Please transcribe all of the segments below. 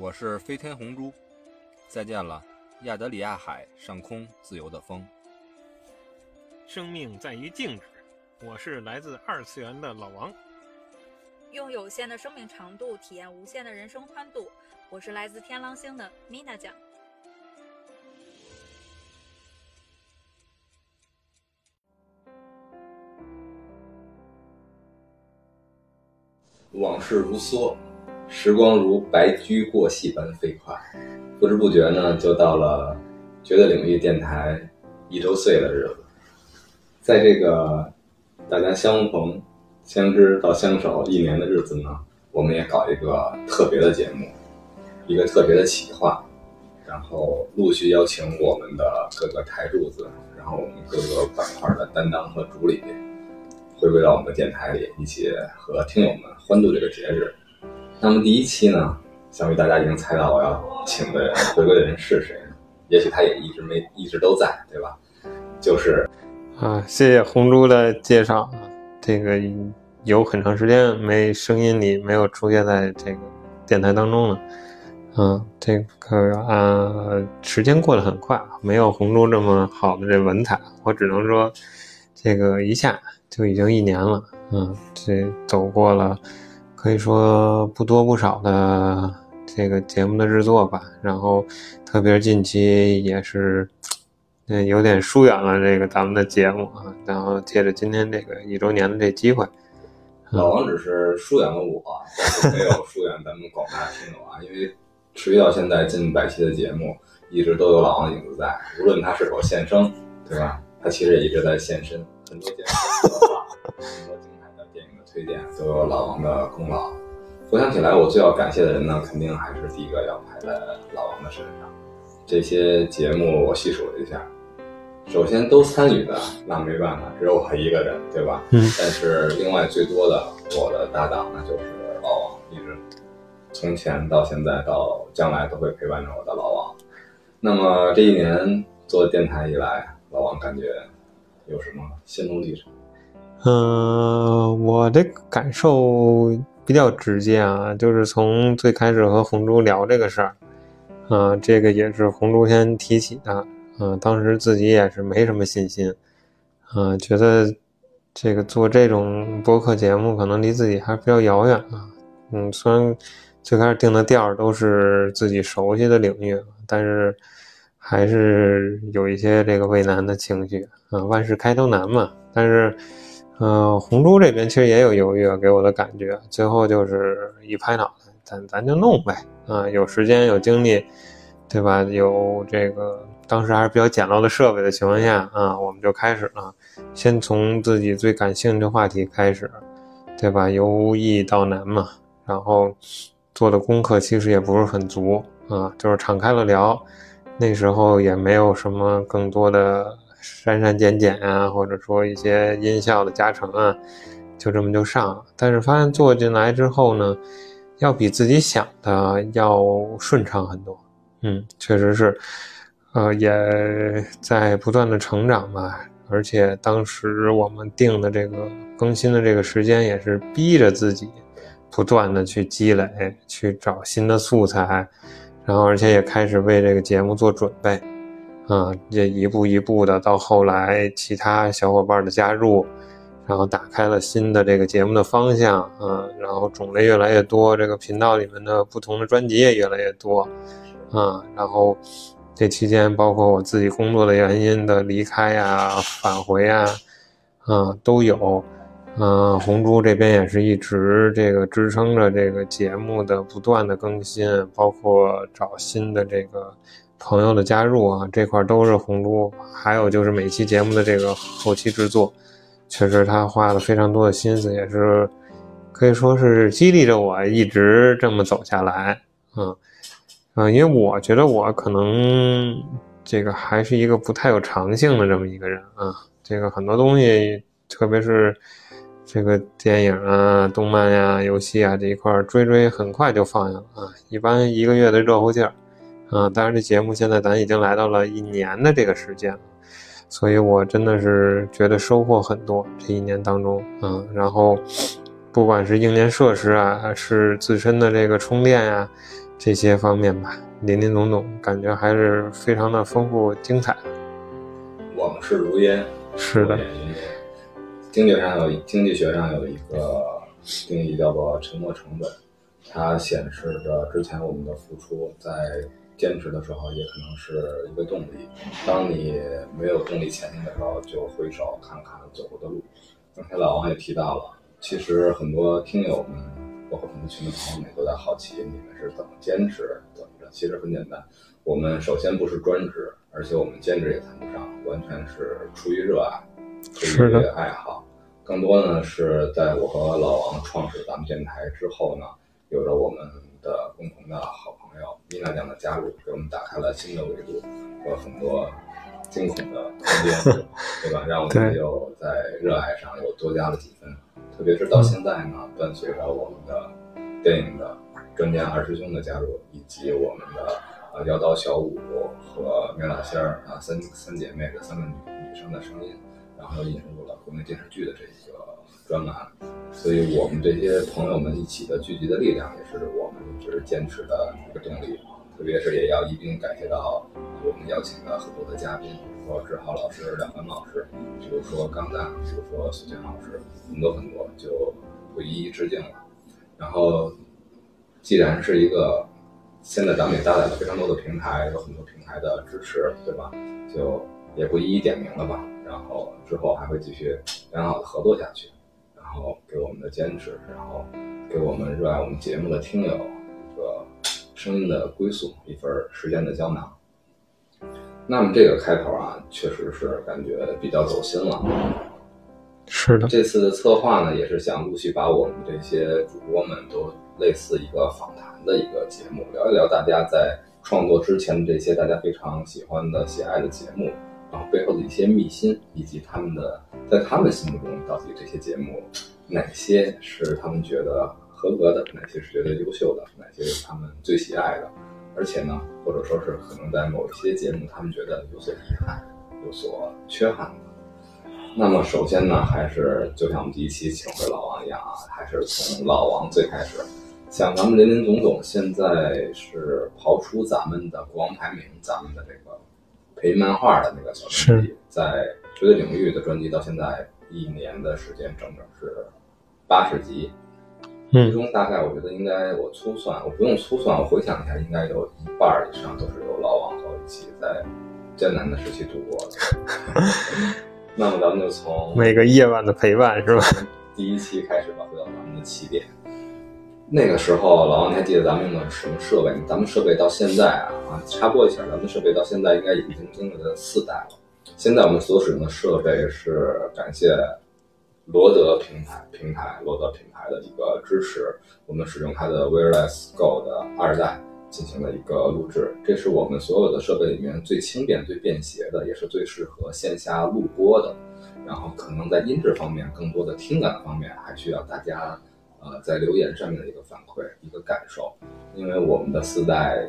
我是飞天红珠，再见了，亚德里亚海上空自由的风。生命在于静止，我是来自二次元的老王。用有限的生命长度体验无限的人生宽度，我是来自天狼星的米娜酱。往事如梭，时光如白驹过隙般飞快，不知不觉呢，就到了绝对领域电台一周岁的日子。在这个大家相逢、相知到相守一年的日子呢，我们也搞一个特别的节目，一个特别的企划，然后陆续邀请我们的各个台柱子，然后我们各个板块的担当和主理。回归到我们的电台里，一起和听友们欢度这个节日。那么第一期呢，想必大家已经猜到我要请的回归的人是谁？也许他也一直没一直都在，对吧？就是啊，谢谢红珠的介绍。这个有很长时间没声音里没有出现在这个电台当中了。嗯，这个啊，时间过得很快，没有红珠这么好的这文采，我只能说这个一下。就已经一年了，嗯，这走过了，可以说不多不少的这个节目的制作吧。然后，特别近期也是，嗯，有点疏远了这个咱们的节目啊。然后借着今天这个一周年的这机会，老王只是疏远了我，没有疏远咱们广大听友啊。因为持续到现在近百期的节目，一直都有老王的影子在，无论他是否现身，对吧？他其实也一直在现身。很多节目，电影的推荐都有老王的功劳。回想起来，我最要感谢的人呢，肯定还是第一个要排在老王的身上。这些节目我细数了一下，首先都参与的那没办法，只有我一个人，对吧？嗯。但是另外最多的我的搭档那就是老王，一直从前到现在到将来都会陪伴着我的老王。那么这一年做电台以来，老王感觉。有什么心路历程？嗯，我的感受比较直接啊，就是从最开始和红珠聊这个事儿，啊，这个也是红珠先提起的，嗯，当时自己也是没什么信心，啊，觉得这个做这种播客节目可能离自己还比较遥远啊，嗯，虽然最开始定的调儿都是自己熟悉的领域，但是还是有一些这个畏难的情绪。啊，万事开头难嘛，但是，呃，红珠这边其实也有犹豫啊，给我的感觉，最后就是一拍脑袋，咱咱就弄呗，啊，有时间有精力，对吧？有这个当时还是比较简陋的设备的情况下，啊，我们就开始了，先从自己最感兴趣的话题开始，对吧？由易到难嘛，然后做的功课其实也不是很足，啊，就是敞开了聊，那时候也没有什么更多的。删删减减啊，或者说一些音效的加成啊，就这么就上了。但是发现做进来之后呢，要比自己想的要顺畅很多。嗯，确实是，呃，也在不断的成长吧。而且当时我们定的这个更新的这个时间，也是逼着自己不断的去积累，去找新的素材，然后而且也开始为这个节目做准备。啊，这一步一步的，到后来其他小伙伴的加入，然后打开了新的这个节目的方向，啊，然后种类越来越多，这个频道里面的不同的专辑也越来越多，啊，然后这期间包括我自己工作的原因的离开呀、返回呀，啊，都有，嗯，红珠这边也是一直这个支撑着这个节目的不断的更新，包括找新的这个。朋友的加入啊，这块都是红珠，还有就是每期节目的这个后期制作，确实他花了非常多的心思，也是可以说是激励着我一直这么走下来。嗯嗯，因为我觉得我可能这个还是一个不太有长性的这么一个人啊，这个很多东西，特别是这个电影啊、动漫呀、游戏啊这一块追追很快就放下了啊，一般一个月的热乎劲儿。啊，当然，这节目现在咱已经来到了一年的这个时间了，所以我真的是觉得收获很多。这一年当中，嗯，然后不管是硬件设施啊，还是自身的这个充电呀，这些方面吧，林林总总，感觉还是非常的丰富精彩。往事如烟，是的。经济上有经济学上有一个定义叫做沉没成本，它显示着之前我们的付出在坚持的时候也可能是一个动力。当你没有动力前进的时候，就回首看看走过的路。刚才老王也提到了，其实很多听友们，包括很多群的朋友们都在好奇你们是怎么坚持怎么着。其实很简单，我们首先不是专职，而且我们兼职也谈不上，完全是出于热爱，出于爱好。更多呢是在我和老王创始咱们电台之后呢，有着我们的共同的好朋友米娜酱的加入，给我们打开了新的维度和很多惊恐的 空间，对吧？让我们又在热爱上又多加了几分。特别是到现在呢，伴随着我们的电影的专家二师兄的加入，以及我们的啊妖刀小五和苗大仙儿啊三三姐妹的三个女女生的声音，然后又引入了国内电视剧的这一个专栏，所以我们这些朋友们一起的聚集的力量，也是我们一直坚持的一个动力。特别是也要一并感谢到我们邀请的很多的嘉宾，比如说志豪老师、梁凡老师，比如说钢蛋，比如说苏晴老师，很多很多，就不一一致敬了。然后，既然是一个现在咱们也搭载了非常多的平台，有很多平台的支持，对吧？就也不一一点名了吧。然后之后还会继续良好的合作下去，后给我们的坚持，然后给我们热爱我们节目的听友一个声音的归宿，一份时间的胶囊。那么这个开头啊，确实是感觉比较走心了。是的，这次的策划呢，也是想陆续把我们这些主播们都类似一个访谈的一个节目，聊一聊大家在创作之前的这些大家非常喜欢的、喜爱的节目，然后背后的一些秘辛，以及他们的在他们心目中到底这些节目哪些是他们觉得合格的，哪些是觉得优秀的，哪些是他们最喜爱的，而且呢，或者说是可能在某一些节目他们觉得有所遗憾、有所缺憾。那么首先呢，还是就像我们第一期请回老王一样啊，还是从老王最开始。像咱们林林总总，现在是刨出咱们的国王排名，咱们的这个配音漫画的那个小专辑，在绝对领域的专辑到现在一年的时间，整整是八十集。其嗯，中大概我觉得应该我粗算，我不用粗算，我回想一下，应该有一半以上都是由老王和我一起在艰难的时期度过的。那么咱们就从每个夜晚的陪伴是吧？第一期开始吧，回到咱们的起点。那个时候，老王，你还记得咱们用的什么设备？咱们设备到现在啊啊，插播一下，咱们设备到现在应该已经经历了四代了。现在我们所使用的设备是感谢罗德平台平台罗德品牌的一个支持，我们使用它的 Wireless Go 的二代进行了一个录制。这是我们所有的设备里面最轻便、最便携的，也是最适合线下录播的。然后可能在音质方面，更多的听感方面，还需要大家呃在留言上面的一个反馈、一个感受，因为我们的四代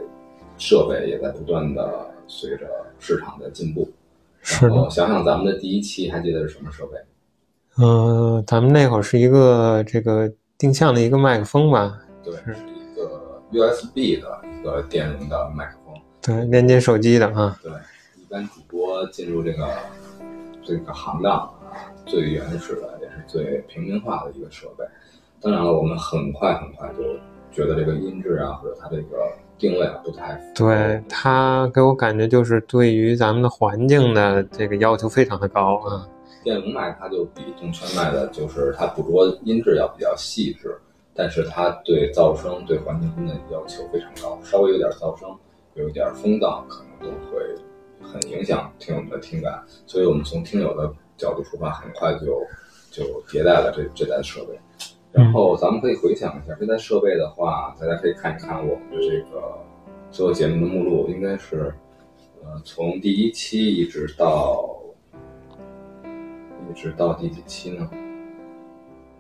设备也在不断的随着市场的进步。是的想想咱们的第一期，还记得是什么设备？嗯、咱们那会儿是一个这个定向的一个麦克风吧，对，是是一个 USB 的一个电容的麦克风。对，连接手机的啊，对，一般主播进入这个这个行当啊，最原始的也是最平民化的一个设备。当然了，我们很快很快就觉得这个音质啊，或者它这个定位啊不太符对它给我感觉就是对于咱们的环境的这个要求非常的高啊，电容麦它就比动圈麦的，就是它捕捉音质要比较细致，但是它对噪声、对环境音的要求非常高，稍微有点噪声、有一点风噪，可能都会很影响听友们的听感。所以我们从听友的角度出发，很快就就迭代了这这台设备。然后咱们可以回想一下这台设备的话，大家可以看一看我们的这个所有节目的目录，应该是呃从第一期一直到一直到第几期呢？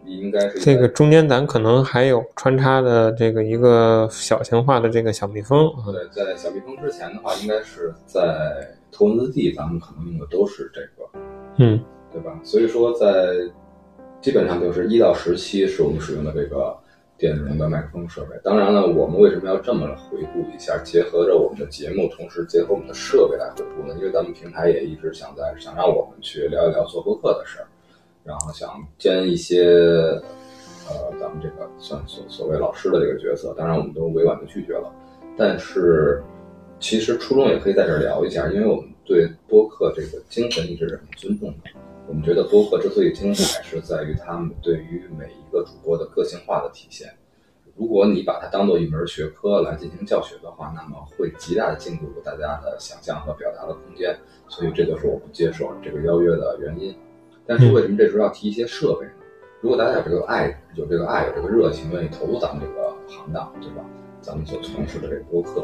应该是这个中间咱可能还有穿插的这个一个小型化的这个小蜜蜂啊，对，在小蜜蜂之前的话，应该是在头文字 D，咱们可能用的都是这个，嗯，对吧？所以说在基本上就是一到十期是我们使用的这个电容的麦克风设备。当然了，我们为什么要这么回顾一下，结合着我们的节目，同时结合我们的设备来回顾呢？因为咱们平台也一直想在想让我们去聊一聊做播客的事儿，然后想兼一些呃咱们这个算所所谓老师的这个角色，当然我们都委婉的拒绝了。但是其实初衷也可以在这儿聊一下，因为我们对播客这个精神一直是很尊重的。我们觉得播客之所以精彩，是在于他们对于每一个主播的个性化的体现。如果你把它当做一门学科来进行教学的话，那么会极大的禁锢大家的想象和表达的空间。所以这就是我不接受这个邀约的原因。但是为什么这时候要提一些设备呢？如果大家有这个爱，有这个爱，有这个热情，愿意投入咱们这个行当，对吧？咱们所从事的这个播客，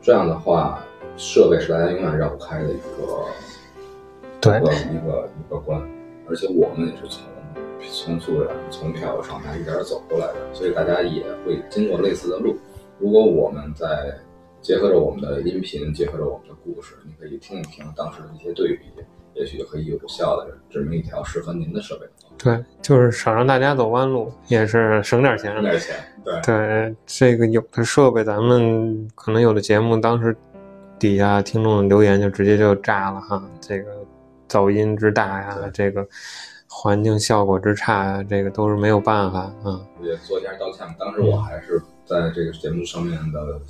这样的话，设备是大家永远绕不开的一个。对一个一个一个关，而且我们也是从从素人从票友上台一点走过来的，所以大家也会经过类似的路。如果我们在结合着我们的音频，结合着我们的故事，你可以听一听当时的一些对比，也许可以有效的指明一条适合您的设备。对，就是少让大家走弯路，也是省点钱。省点钱，对对，这个有的设备，咱们可能有的节目当时底下听众留言就直接就炸了哈，这个。噪音之大呀，这个环境效果之差呀，这个都是没有办法啊。也做一下道歉。当时我还是在这个节目上面的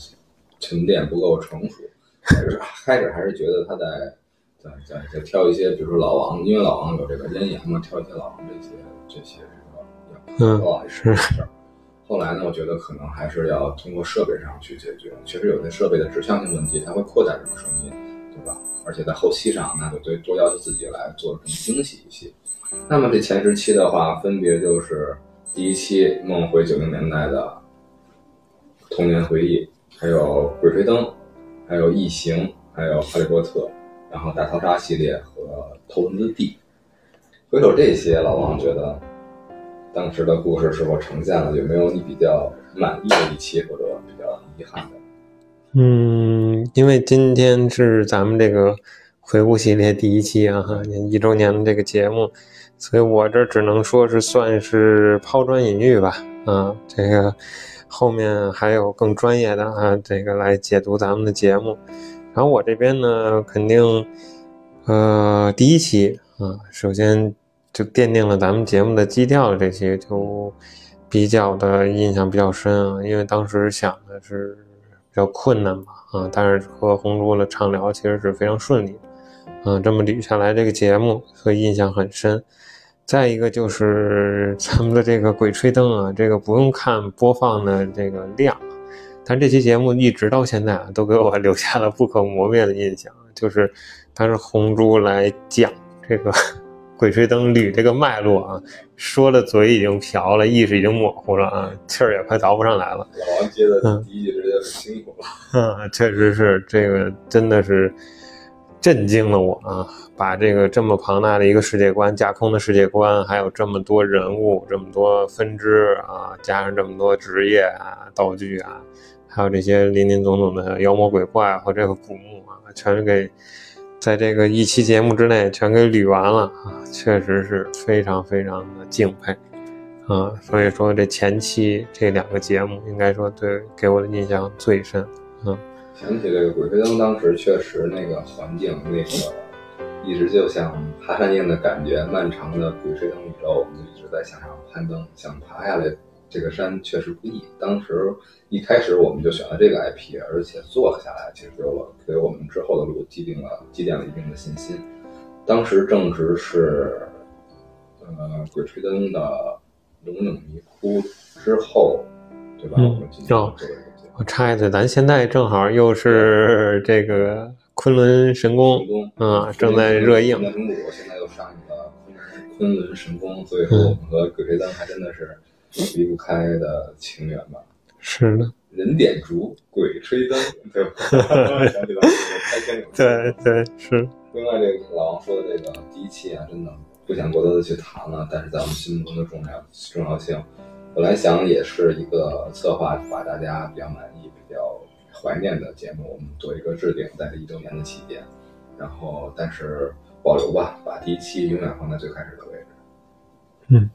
沉淀不够成熟，还是开始还是觉得他在在在在挑一些，比如说老王，因为老王有这个咽炎嘛，挑一些老王这些这些这个嗯是事儿。后来呢，我觉得可能还是要通过设备上去解决。确实有些设备的指向性问题，它会扩大这种声音？而且在后期上，那就对多要求自己来做更精细一些。那么这前十期的话，分别就是第一期《梦回九零年代的童年回忆》，还有《鬼吹灯》，还有《异形》，还有《哈利波特》，然后大逃杀系列和《头文字 D》。回首这些，老王觉得当时的故事是否呈现了？有没有你比较满意的一期，或者比较遗憾的？嗯，因为今天是咱们这个回顾系列第一期啊，哈，一周年的这个节目，所以我这只能说是算是抛砖引玉吧，啊，这个后面还有更专业的啊，这个来解读咱们的节目。然后我这边呢，肯定，呃，第一期啊，首先就奠定了咱们节目的基调，这些就比较的印象比较深啊，因为当时想的是。比较困难吧，啊，但是和红珠的畅聊其实是非常顺利的，啊，这么捋下来这个节目，所以印象很深。再一个就是 咱们的这个《鬼吹灯》啊，这个不用看播放的这个量，但这期节目一直到现在啊，都给我留下了不可磨灭的印象，就是当时红珠来讲这个。鬼吹灯捋这个脉络啊，说的嘴已经瓢了，意识已经模糊了啊，气儿也快倒不上来了。老王接的第一句直接是辛苦了。嗯，确实是这个，真的是震惊了我啊！把这个这么庞大的一个世界观、架空的世界观，还有这么多人物、这么多分支啊，加上这么多职业啊、道具啊，还有这些林林总总的妖魔鬼怪和这个古墓啊，全给。在这个一期节目之内全给捋完了啊，确实是非常非常的敬佩啊，所以说这前期这两个节目应该说对给我的印象最深啊。想起这个《鬼吹灯》，当时确实那个环境那个一直就像爬山一样的感觉，漫长的鬼吹灯宇宙，我们就一直在向上攀登，想爬下来。这个山确实不易。当时一开始我们就选了这个 IP，而且做了下来，其实给我给我们之后的路积定了积淀了一定的信心。当时正值是呃《鬼吹灯》的《龙岭迷窟》之后，对吧？嗯。哦，我插一嘴，咱现在正好又是这个昆仑神宫，嗯，正在热映。现在又上映了昆昆仑神宫，所以说我们和《鬼吹灯》还真的是。离不开的情缘吧，是的。人点烛，鬼吹灯，对吧？想起来开天有对对是。另外，这个老王说的这个第一期啊，真的不想过多的去谈了。但是在我们心目中的重要重要性，本来想也是一个策划，把大家比较满意、比较怀念的节目，我们做一个置顶，在这一周年的期间。然后，但是保留吧，把第一期永远放在最开始的位置。嗯。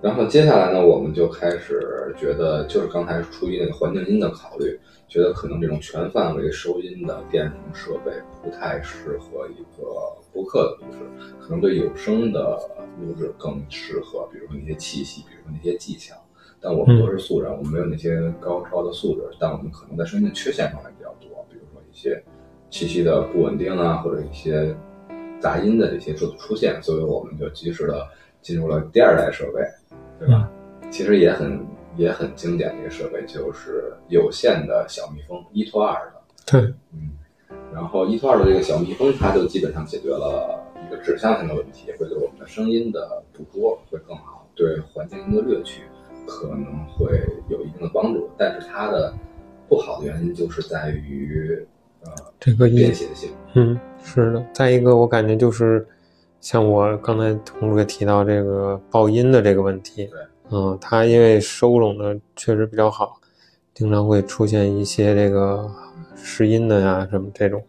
然后接下来呢，我们就开始觉得，就是刚才出于那个环境音的考虑，觉得可能这种全范围收音的电容设备不太适合一个播客的录制，可能对有声的录制更适合，比如说那些气息，比如说那些技巧。但我们都是素人，我们没有那些高超的素质，但我们可能在声音的缺陷方面比较多，比如说一些气息的不稳定啊，或者一些杂音的这些出出现，所以我们就及时的进入了第二代设备，对吧？其实也很也很经典的一个设备，就是有线的小蜜蜂一拖二的，对，嗯，然后一拖二的这个小蜜蜂，它就基本上解决了一个指向性的问题，会对我们的声音的捕捉会更好，对环境音的掠取。可能会有一定的帮助，但是它的不好的原因就是在于，呃，这个便携性。嗯，是的。再一个，我感觉就是像我刚才同学提到这个爆音的这个问题，对，嗯，它因为收拢的确实比较好，经常会出现一些这个失音的呀什么这种。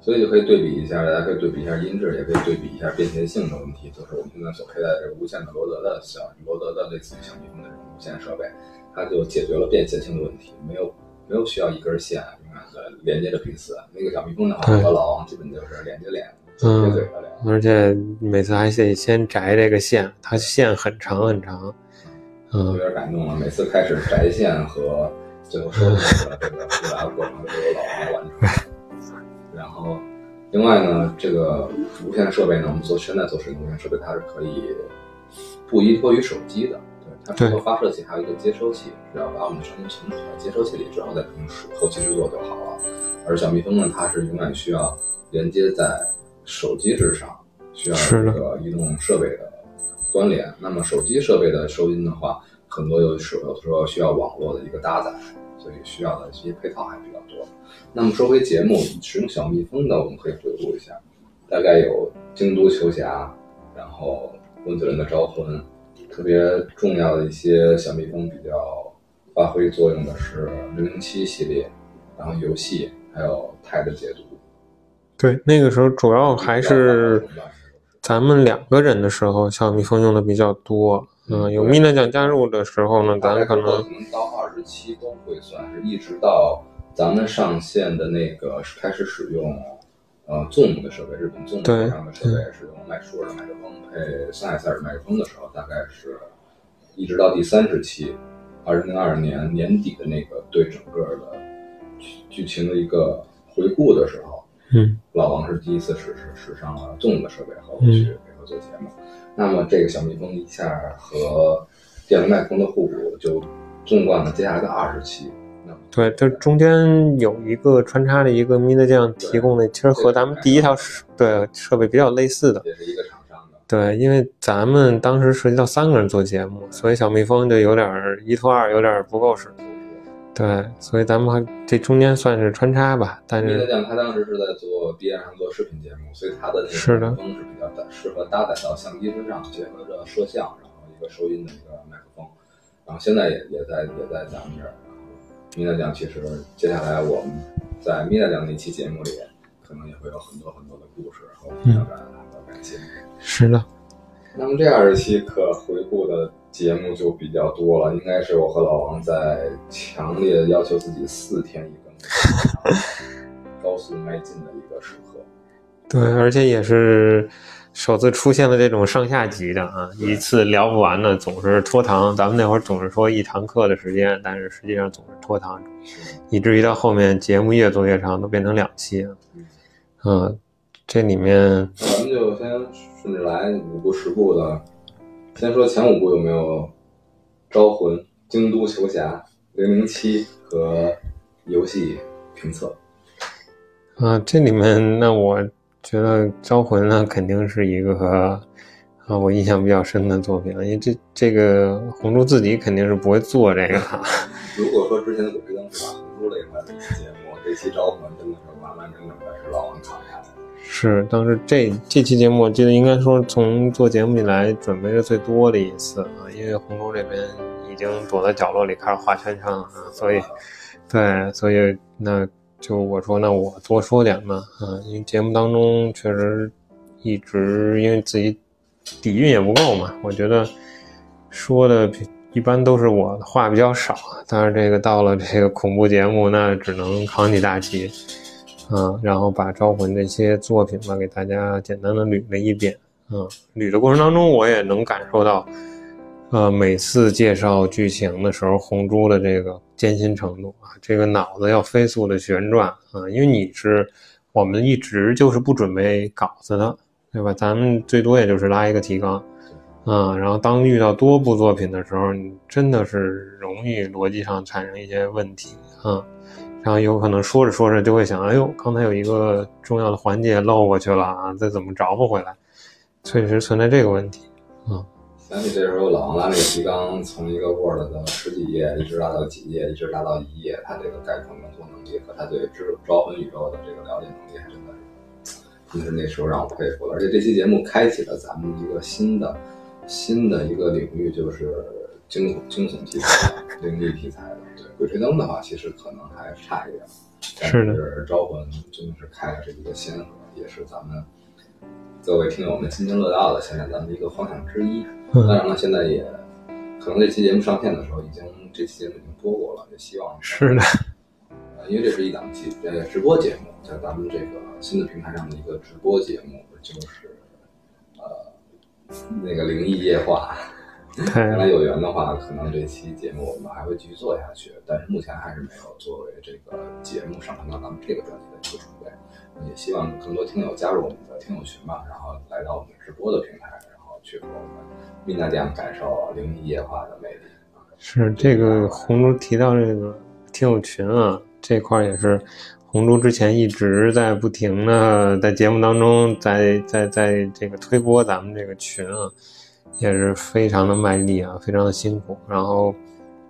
所以就可以对比一下，大家可以对比一下音质，也可以对比一下便携性的问题。就是我们现在所佩戴的这个无线的罗德的小罗德的类似于小蜜蜂的这种无线设备，它就解决了便携性的问题，没有没有需要一根线永远的连接着彼此。那个小蜜蜂的话，和老王基本就是连接脸、接嘴的聊，而且每次还得先摘这个线，它线很长很长，嗯，有点感动了。每次开始摘线和最后收 的这个复杂的过程，都是由老王来完成。然后，另外呢，这个无线设备呢，我们做现在做使用无线设备，它是可以不依托于手机的。对，它除了发射器，还有一个接收器，只要把我们的声音存储到接收器里之后，再进行后期制作就好了。而小蜜蜂呢，它是永远需要连接在手机之上，需要这个移动设备的关联。那么手机设备的收音的话，很多有时有时候需要网络的一个搭载，所以需要的一些配套还比较多。那么说回节目，使用小蜜蜂的，我们可以回顾一下，大概有京都球侠，然后温子仁的招魂，特别重要的一些小蜜蜂比较发挥作用的是零零七系列，然后游戏，还有泰的解读。对，那个时候主要还是咱们两个人的时候，小蜜蜂用的比较多。嗯，有米娜酱加入的时候呢，咱可能可能到二十七都会算是，一直到。咱们上线的那个开始使用，呃，Zoom 的设备，日本 Zoom 上的设备，使用麦舒尔的麦克风配三 S 耳麦克风的时候，大概是一直到第三十期，二零零二年年底的那个对整个的剧情的一个回顾的时候，嗯，老王是第一次使使使上了 Zoom 的设备和我去配合做节目，那么这个小蜜蜂一下和电容麦克风的互补，就纵贯了接下来的二十期。对，就中间有一个穿插的一个 i n 酱提供的，其实和咱们第一套对设备比较类似的，也是一个厂商的。对，因为咱们当时涉及到三个人做节目，所以小蜜蜂就有点一拖二，有点不够使。对，所以咱们还这中间算是穿插吧。但是他当时是在做 B 站上做视频节目，所以他的那个麦克风是比较适合搭载到相机身上，结合着摄像，然后一个收音的一个麦克风。然后现在也也在也在咱们这儿。米娜酱，其实接下来我们在米娜酱那期节目里，可能也会有很多很多的故事和表达和感谢。是的。那么这二十期可回顾的节目就比较多了，应该是我和老王在强烈要求自己四天一更，高速迈进的一个时刻。对，而且也是。首次出现了这种上下级的啊，一次聊不完的，总是拖堂。咱们那会儿总是说一堂课的时间，但是实际上总是拖堂，以至于到后面节目越做越长，都变成两期了。嗯，这里面咱们就先顺着来五步十步的，先说前五部有没有招魂、京都球侠、零零七和游戏评测啊？这里面那我。觉得《招魂》呢，肯定是一个啊，我印象比较深的作品因为这这个红猪自己肯定是不会做这个。如果说之前的《鬼吹灯》是把红猪这一块的一期节目，这期《招魂》真的是完完整整的是老王扛下来。是，当时这这期节目，我记得应该说从做节目以来准备的最多的一次啊，因为红州这边已经躲在角落里开始画圈圈了啊，所以，对，所以那。就我说，那我多说点嘛，啊，因为节目当中确实一直因为自己底蕴也不够嘛，我觉得说的一般都是我话比较少，但是这个到了这个恐怖节目，那只能扛起大旗，啊，然后把《招魂》这些作品吧给大家简单的捋了一遍，啊，捋的过程当中我也能感受到，呃，每次介绍剧情的时候，红猪的这个艰辛程度啊，这个脑子要飞速的旋转啊，因为你是我们一直就是不准备稿子的，对吧？咱们最多也就是拉一个提纲。啊，然后当遇到多部作品的时候，你真的是容易逻辑上产生一些问题啊，然后有可能说着说着就会想，哎呦，刚才有一个重要的环节漏过去了啊，这怎么找不回来？确实存在这个问题啊。想起这时候老王拉那个提纲，从一个 Word 的十几页一直拉到几页，一直拉到一页，他这个概括浓缩能力和他对知招魂宇宙的这个了解能力，还真的是，真是那时候让我佩服了。而且这期节目开启了咱们一个新的。新的一个领域就是惊悚惊悚题材、灵异题材的。对《鬼吹灯》的话，其实可能还差一点。是的。是《招魂》真的是开了是一个先河，也是咱们各位听友们津津乐道的现在咱们的一个方向之一。当然了，现在也可能这期节目上线的时候，已经这期节目已经播过了。也希望是的。呃，因为这是一档节呃直播节目，在咱们这个新的平台上的一个直播节目，就是呃。那个灵异夜话，将来有缘的话，可能这期节目我们还会继续做下去。但是目前还是没有作为这个节目上传到咱们这个专辑的一个储备。也希望更多听友加入我们的听友群吧，然后来到我们直播的平台，然后去和我们蜜娜店感受灵异夜话的魅力。是这个红珠提到这个听友群啊，这块也是。红珠之前一直在不停的在节目当中，在在在这个推播咱们这个群啊，也是非常的卖力啊，非常的辛苦。然后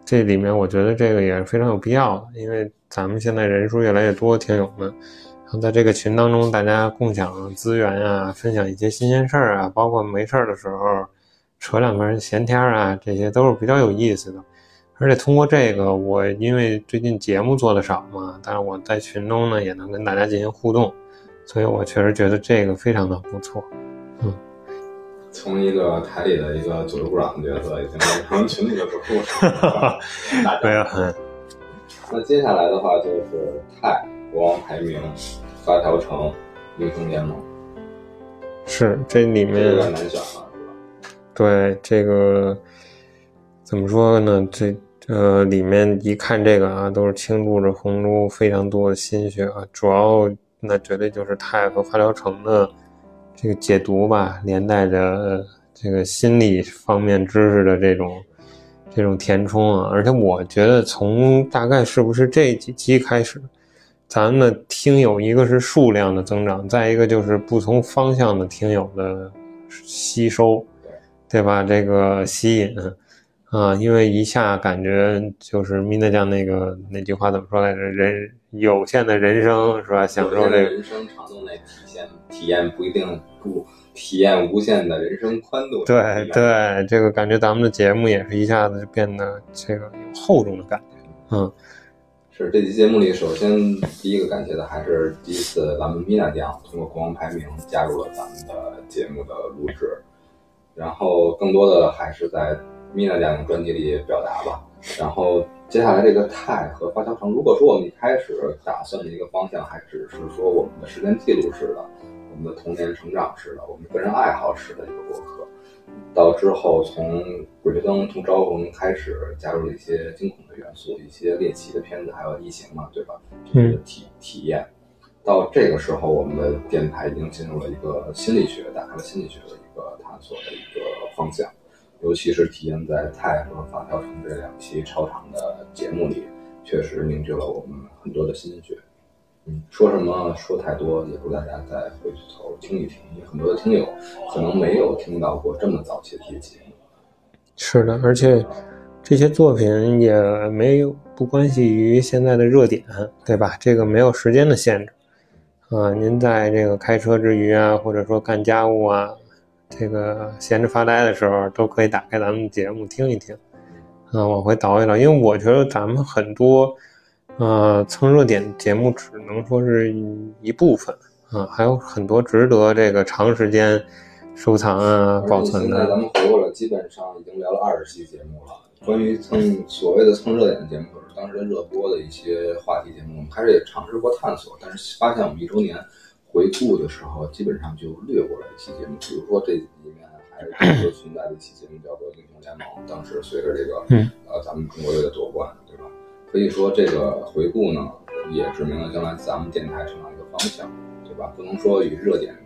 这里面我觉得这个也是非常有必要的，因为咱们现在人数越来越多，听友们，然后在这个群当中，大家共享资源啊，分享一些新鲜事儿啊，包括没事儿的时候扯两根闲天儿啊，这些都是比较有意思的。而且通过这个，我因为最近节目做的少嘛，但是我在群中呢也能跟大家进行互动，所以我确实觉得这个非常的不错。嗯，从一个台里的一个组织部长的角色，已经变成群里的主播了。没有。那接下来的话就是泰国王排名、发条城、英雄联盟。是这里面有点难选了，是吧？对这个怎么说呢？这。呃，里面一看这个啊，都是倾注着红猪非常多的心血啊。主要那绝对就是泰和发条城的这个解读吧，连带着这个心理方面知识的这种这种填充啊。而且我觉得从大概是不是这几期开始，咱们的听友一个是数量的增长，再一个就是不同方向的听友的吸收，对吧？这个吸引。啊，因为一下感觉就是米娜酱那个那句话怎么说来着？人有限的人生是吧？享受这个人生长度内体现体验不一定不体验无限的人生宽度。对对，这个感觉咱们的节目也是一下子就变得这个有厚重的感觉。嗯，是这期节目里，首先第一个感谢的还是第一次咱们米娜酱通过国王排名加入了咱们的节目的录制，然后更多的还是在。米娜两个专辑里表达吧，然后接下来这个泰和发条城，如果说我们一开始打算的一个方向还只是说我们的时间记录式的，我们的童年成长式的，我们个人爱好式的一个博客，到之后从鬼吹灯从招魂开始加入了一些惊恐的元素，一些猎奇的片子，还有异形嘛，对吧？嗯，体体验，到这个时候，我们的电台已经进入了一个心理学，打开了心理学的一个探索的一个方向。尤其是体现在泰和法条城这两期超长的节目里，确实凝聚了我们很多的心血。嗯，说什么说太多，也不大家再回头听一听，因为很多的听友可能没有听到过这么早期的一些节目。是的，而且这些作品也没有不关系于现在的热点，对吧？这个没有时间的限制啊。您在这个开车之余啊，或者说干家务啊。这个闲着发呆的时候，都可以打开咱们节目听一听，啊，往回倒一倒。因为我觉得咱们很多，呃，蹭热点节目只能说是一部分，啊，还有很多值得这个长时间收藏啊、保存现在咱。们回过了，基本上已经聊了二十期节目了。关于蹭所谓的蹭热点的节目，或者当时热播的一些话题节目，我们开始也尝试过探索，但是发现我们一周年回顾的时候，基本上就略过了一期节目。比如说这里面还是存在的一期节目叫做《英雄联盟》，当时随着这个嗯呃咱们中国队的夺冠，对吧？可以说这个回顾呢，也指明了将来咱们电台成长一个方向，对吧？不能说与热点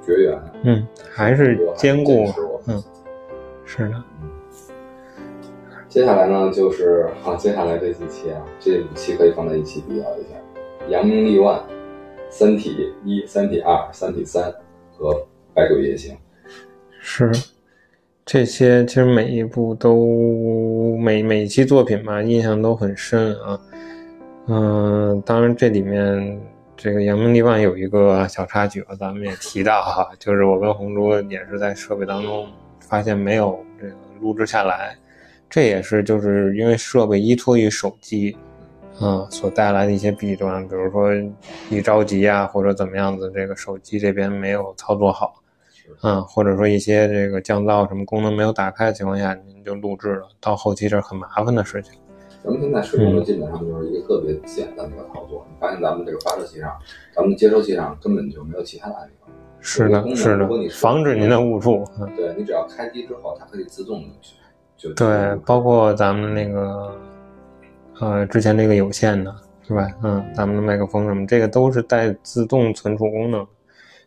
绝缘，嗯，还是兼顾。嗯，是的。接下来呢，就是啊，接下来这几期啊，这五期可以放在一起比较一下，《扬名立万》、《三体一》、《三体二》、《三体三》和《百鬼夜行》。是，这些其实每一部都每每一期作品吧，印象都很深啊。嗯、当然这里面这个《扬名立万》有一个小插曲啊，咱们也提到哈，就是我跟红珠也是在设备当中发现没有这个录制下来，这也是就是因为设备依托于手机。啊、所带来的一些弊端，比如说一着急啊，或者怎么样子，这个手机这边没有操作好，嗯，或者说一些这个降噪什么功能没有打开的情况下，您就录制了，到后期这是很麻烦的事情。咱们现在使用的基本上就是一个特别简单的一个操作。你发现咱们这个发射器上，咱们接收器上根本就没有其他的按钮。是的，是的，防止您的误触。嗯，对你只要开机之后，它可以自动的就对，包括咱们那个呃之前那个有线的是吧？嗯，咱们的麦克风什么，这个都是带自动存储功能，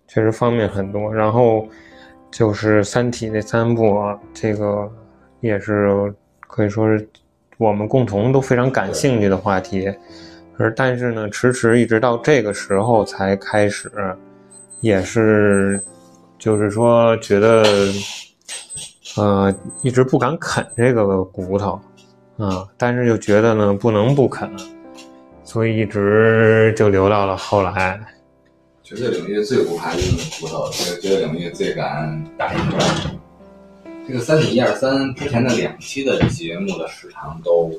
确实方便很多。然后就是《三体》那三部啊，这个也是可以说是我们共同都非常感兴趣的话题。而但是呢，迟迟一直到这个时候才开始，也是就是说觉得。呃，一直不敢啃这个骨头，啊，但是又觉得呢不能不啃，所以一直就留到了后来。绝对领域最不怕硬的骨头，这个绝对领域最敢打硬仗。这个三体一二三之前的两期的节目的时长都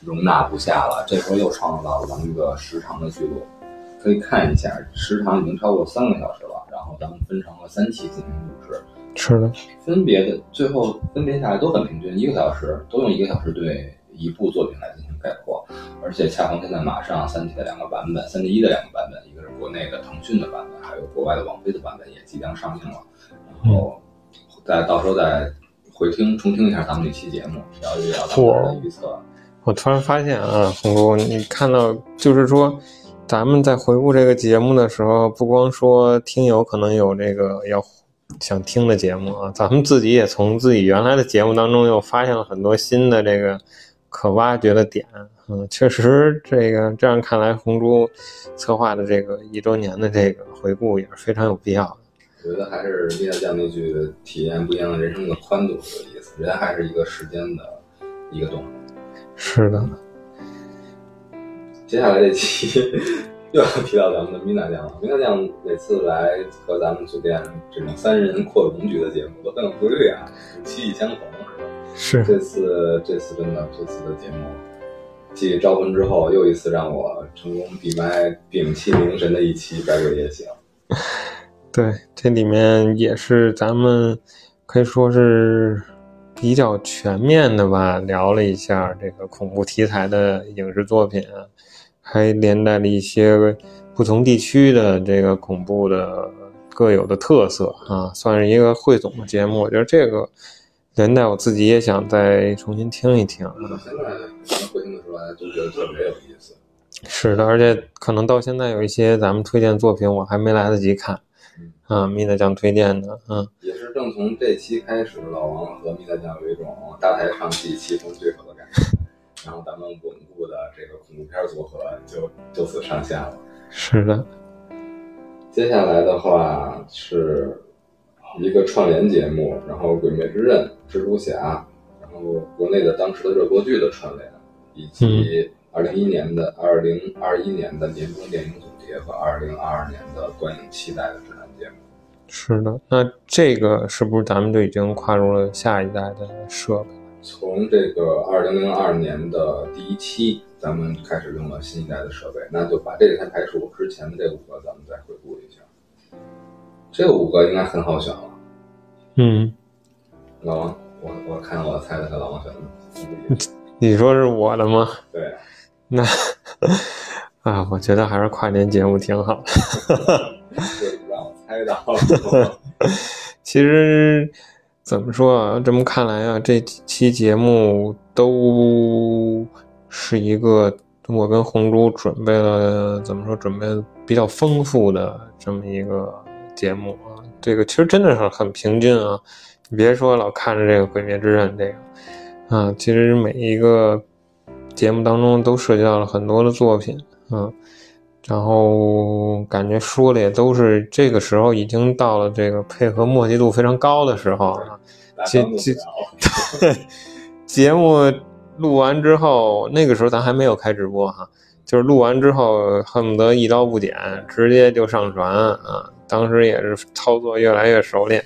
容纳不下了，这回又创造了咱们一个时长的记录，可以看一下，时长已经超过三个小时了。然后咱们分成了三期进行录制。是的，分别的最后分别下来都很平均，一个小时都用一个小时对一部作品来进行概括，而且恰逢现在马上《三体》的两个版本，《三体一》的两个版本，一个是国内的腾讯的版本，还有国外的网飞的版本也即将上映了，然后再到时候再回听重听一下咱们这期节目，聊一聊咱们的预测。我突然发现啊，红叔，你看到就是说。咱们在回顾这个节目的时候，不光说听友可能有这个要想听的节目啊，咱们自己也从自己原来的节目当中又发现了很多新的这个可挖掘的点。嗯，确实，这个这样看来，红猪策划的这个一周年的这个回顾也是非常有必要的。我觉得还是米大酱那句“体验不一样的人生的宽度”有意思。人还是一个时间的一个动物。是的。接下来这期又要提到咱们的米娜酱了。米娜酱每次来和咱们酒店这种三人扩容局的节目都很有规律啊，气相同是吧？是。这次这次真的这次的节目，继招魂之后，又一次让我成功闭麦屏气凝神的一期《百鬼夜行 》。对，这里面也是咱们可以说是比较全面的吧，聊了一下这个恐怖题材的影视作品啊。还连带了一些不同地区的这个恐怖的各有的特色啊，算是一个汇总的节目。我觉得这个连带我自己也想再重新听一听。现在听的时候，就觉得特别有意思。是的，而且可能到现在有一些咱们推荐作品，我还没来得及看。啊，蜜大酱推荐的，嗯，也是正从这期开始，老王和蜜大酱有一种大台唱戏、棋逢对手的。然后咱们稳固的这个恐怖片组合就就此上线了。是的，接下来的话是一个串联节目，然后《鬼灭之刃》、蜘蛛侠，然后国内的当时的热播剧的串联，以及二零一年的二零二一年的年终电影总结和二零二二年的观影期待的指南节目。是的，那这个是不是咱们就已经跨入了下一代的设备？从这个二零零二年的第一期，咱们开始用了新一代的设备，那就把这个先排除，之前的这五个咱们再回顾一下。这五个应该很好选了，嗯，老王，我我看我猜的是老王选的，你说是我的吗？对，那 啊，我觉得还是跨年节目挺好 的。这不让我猜到了。其实怎么说啊？这么看来啊，这几期节目都是一个我跟红珠准备了怎么说？准备比较丰富的这么一个节目啊。这个其实真的是很平均啊。你别说老看着这个《鬼灭之刃》这个啊，其实每一个节目当中都涉及到了很多的作品啊。然后感觉说的也都是这个时候已经到了这个配合默契度非常高的时候了。节节节目录完之后，那个时候咱还没有开直播哈，就是录完之后恨不得一刀不剪，直接就上传啊。当时也是操作越来越熟练，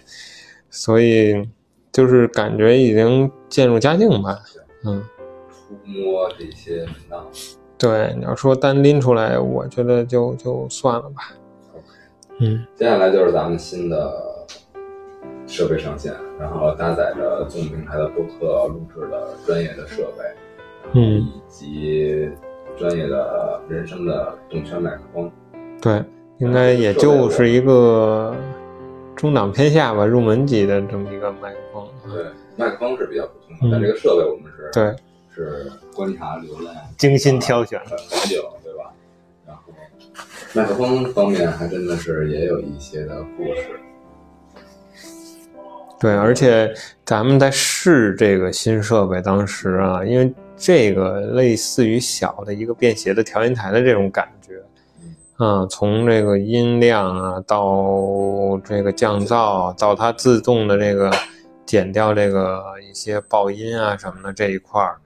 所以就是感觉已经渐入佳境吧。嗯，触摸这些门道。对，你要说单拎出来，我觉得就就算了吧。嗯，接下来就是咱们新的设备上线，然后搭载着综合平台的播客录制的专业的设备，嗯，以及专业的人声的动圈麦克风。对，应该也就是一个中档偏下吧，入门级的这么一个麦克风。对，麦克风是比较普通的，但这个设备我们是对。是观察流量，精心挑选很很久，对吧？然后麦克风方面还真的是也有一些的故事。对，而且咱们在试这个新设备，当时啊，因为这个类似于小的一个便携的调音台的这种感觉，啊，从这个音量啊到这个降噪，到它自动的这个减掉这个一些爆音啊什么的这一块儿。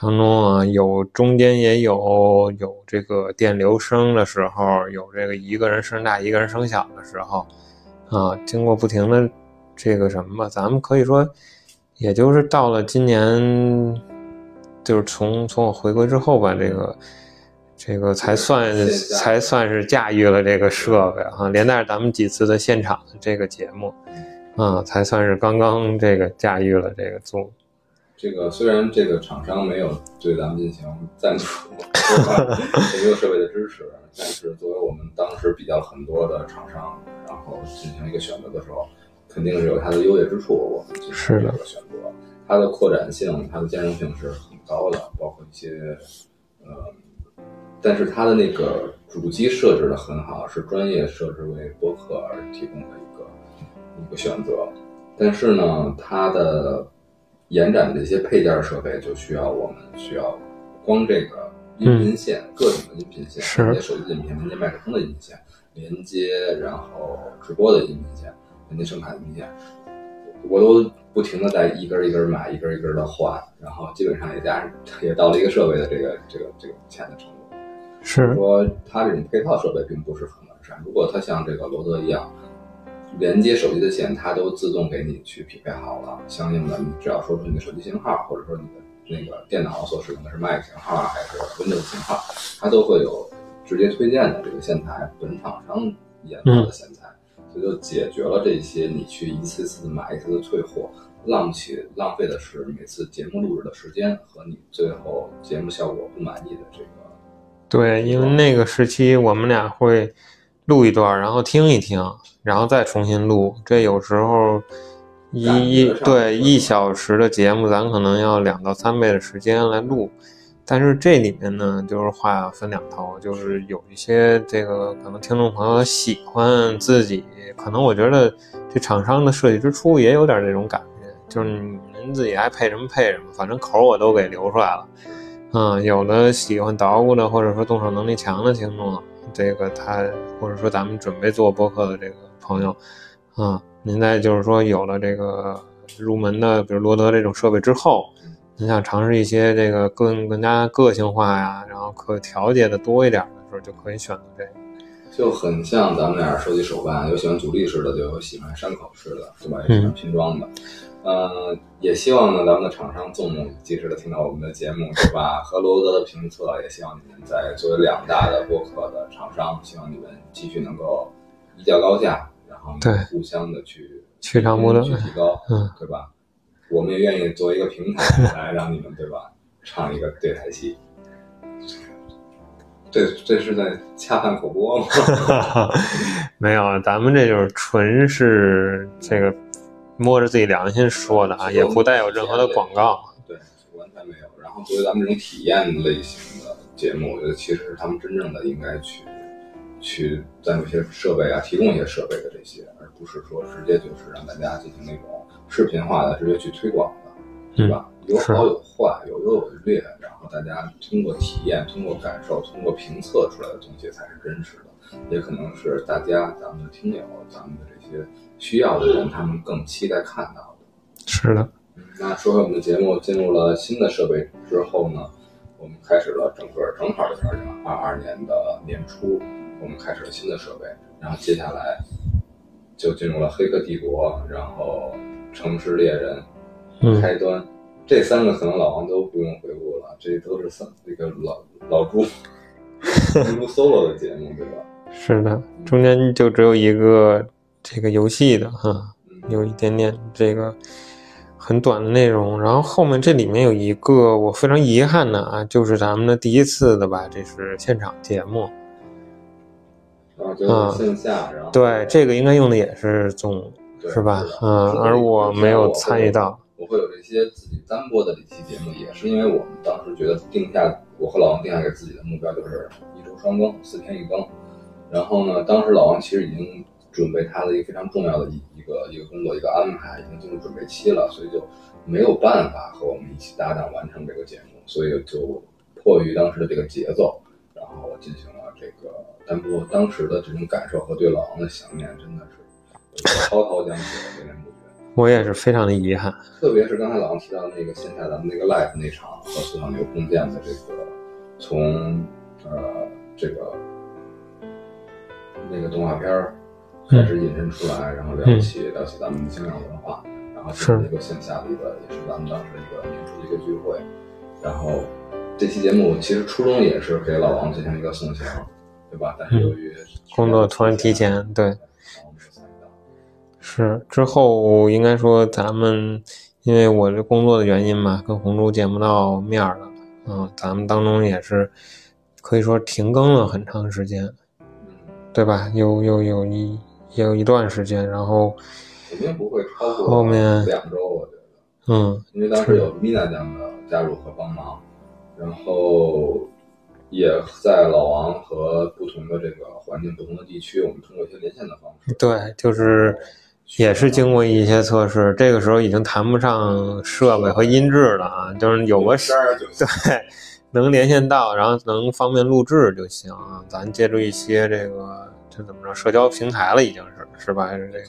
当中啊，有中间也有有这个电流声的时候，有这个一个人声大一个人声小的时候，啊，经过不停的这个什么吧，咱们可以说，也就是到了今年，就是从从我回归之后吧，这个这个才算才算是驾驭了这个设备啊，连带着咱们几次的现场的这个节目，啊，才算是刚刚这个驾驭了这个做。这个虽然这个厂商没有对咱们进行赞助，没有设备的支持，但是作为我们当时比较很多的厂商，然后进行一个选择的时候，肯定是有它的优越之处。我们进行这个选择，它的扩展性、它的兼容性是很高的，包括一些呃，但是它的那个主机设置的很好，是专业设置为播客而提供的一个一个选择。但是呢，它的延展的这些配件设备就需要我们需要光这个音频线，各种的音频线，连接手机的音频，连接麦克风的音频线，连接然后直播的音频线，连接声卡的音频线，我都不停的在一根一根买，一根一根的换，然后基本上也加 也到了一个设备的这个这个这个钱的程度。是说它这种配套设备并不是很完善，如果它像这个罗德一样。连接手机的线，它都自动给你去匹配好了。相应的，你只要说出你的手机型号，或者说你的那个电脑所使用的是 Mac 型号还是 Windows 型号，它都会有直接推荐的这个线材，本厂商研发的线材，所以就解决了这些你去一次次买一次的退货，浪起浪费的是每次节目录制的时间和你最后节目效果不满意的这个。对，因为那个时期我们俩会录一段，然后听一听。然后再重新录，这有时候一一对一小时的节目，咱可能要两到三倍的时间来录。但是这里面呢，就是话分两头，就是有一些这个可能听众朋友喜欢自己，可能我觉得这厂商的设计之初也有点这种感觉，就是你们自己爱配什么配什么，反正口我都给留出来了。嗯，有的喜欢捣鼓的，或者说动手能力强的听众，这个他或者说咱们准备做播客的这个。朋友，啊，您在就是说有了这个入门的，比如罗德这种设备之后，您想尝试一些这个更更加个性化呀，然后可调节的多一点的时候，就可以选择这个。就很像咱们俩收集手办，有喜欢阻力式的，就有喜欢山口式的，对吧？有喜欢拼装的。嗯，也希望呢，咱们的厂商纵目及时的听到我们的节目，对吧？和罗德的评测，也希望你们在作为两大的播客的厂商，希望你们继续能够一较高下。然后互相的去取长补短去，提高，嗯，对吧？我们也愿意作为一个平台来让你们，对吧？唱一个对台戏。这这是在恰饭口播吗？没有，咱们这就是纯是这个摸着自己良心说的啊，也不带有任何的广告。对，完全没有。然后作为咱们这种体验类型的节目，我觉得其实是他们真正的应该去去赞助一些设备啊，提供一些设备的这些，而不是说直接就是让大家进行那种视频化的直接去推广的，对吧？有好有坏，有优有劣，然后大家通过体验、通过感受、通过评测出来的东西才是真实的，也可能是大家咱们的听友、咱们的这些需要的人，他们更期待看到的。是的，嗯那说回我们的节目进入了新的设备之后呢，我们开始了整个正好就是二二年的年初，我们开始了新的设备，然后接下来就进入了《黑客帝国》，然后《城市猎人》、嗯，开端。这三个可能老王都不用回顾了，这都是三那个老老朱 老朱 solo 的节目，对吧？是的，中间就只有一个这个游戏的哈，嗯，有一点点这个很短的内容，然后后面这里面有一个我非常遗憾的啊，就是咱们的第一次的吧，这是现场节目，啊就是线下，然后对，这个应该用的也是总是吧？嗯，而我没有参与到，我会有这些自己单播的这期节目，也是因为我们当时觉得定下，我和老王定下给自己的目标就是一周双更，四天一更。然后呢，当时老王其实已经准备他的一个非常重要的一一个一个工作一个安排，已经进入准备期了，所以就没有办法和我们一起搭档完成这个节目，所以就迫于当时的这个节奏，然后我进行了这个单播。当时的这种感受和对老王的想念，真的是滔滔江水，连绵不绝。我也是非常的遗憾。特别是刚才老王提到那个线下咱们那个 live 那场和苏小牛共建的这个，从呃这个那个动画片儿开始引申出来，然后聊起、聊起咱们的香港文化，然后是一个线下的一个也是咱们当时一个年初的一个聚会，然后这期节目其实初衷也是给老王进行一个送行，对吧？但是由于工作突然提前对。是之后应该说咱们因为我这工作的原因嘛，跟红珠见不到面儿了，嗯，咱们当中也是可以说停更了很长时间，嗯，对吧？有有有一有一段时间，然后肯定不会超过后面两周，我觉得。嗯因为当时有米娜酱的加入和帮忙，然后也在老王和不同的这个环境、不同的地区，我们通过一些连线的方式，对，就是也是经过一些测试，这个时候已经谈不上设备和音质了啊，就是有个。对，能连线到，然后能方便录制就行。咱借助一些这个这怎么着，社交平台了，已经是是吧？还是这个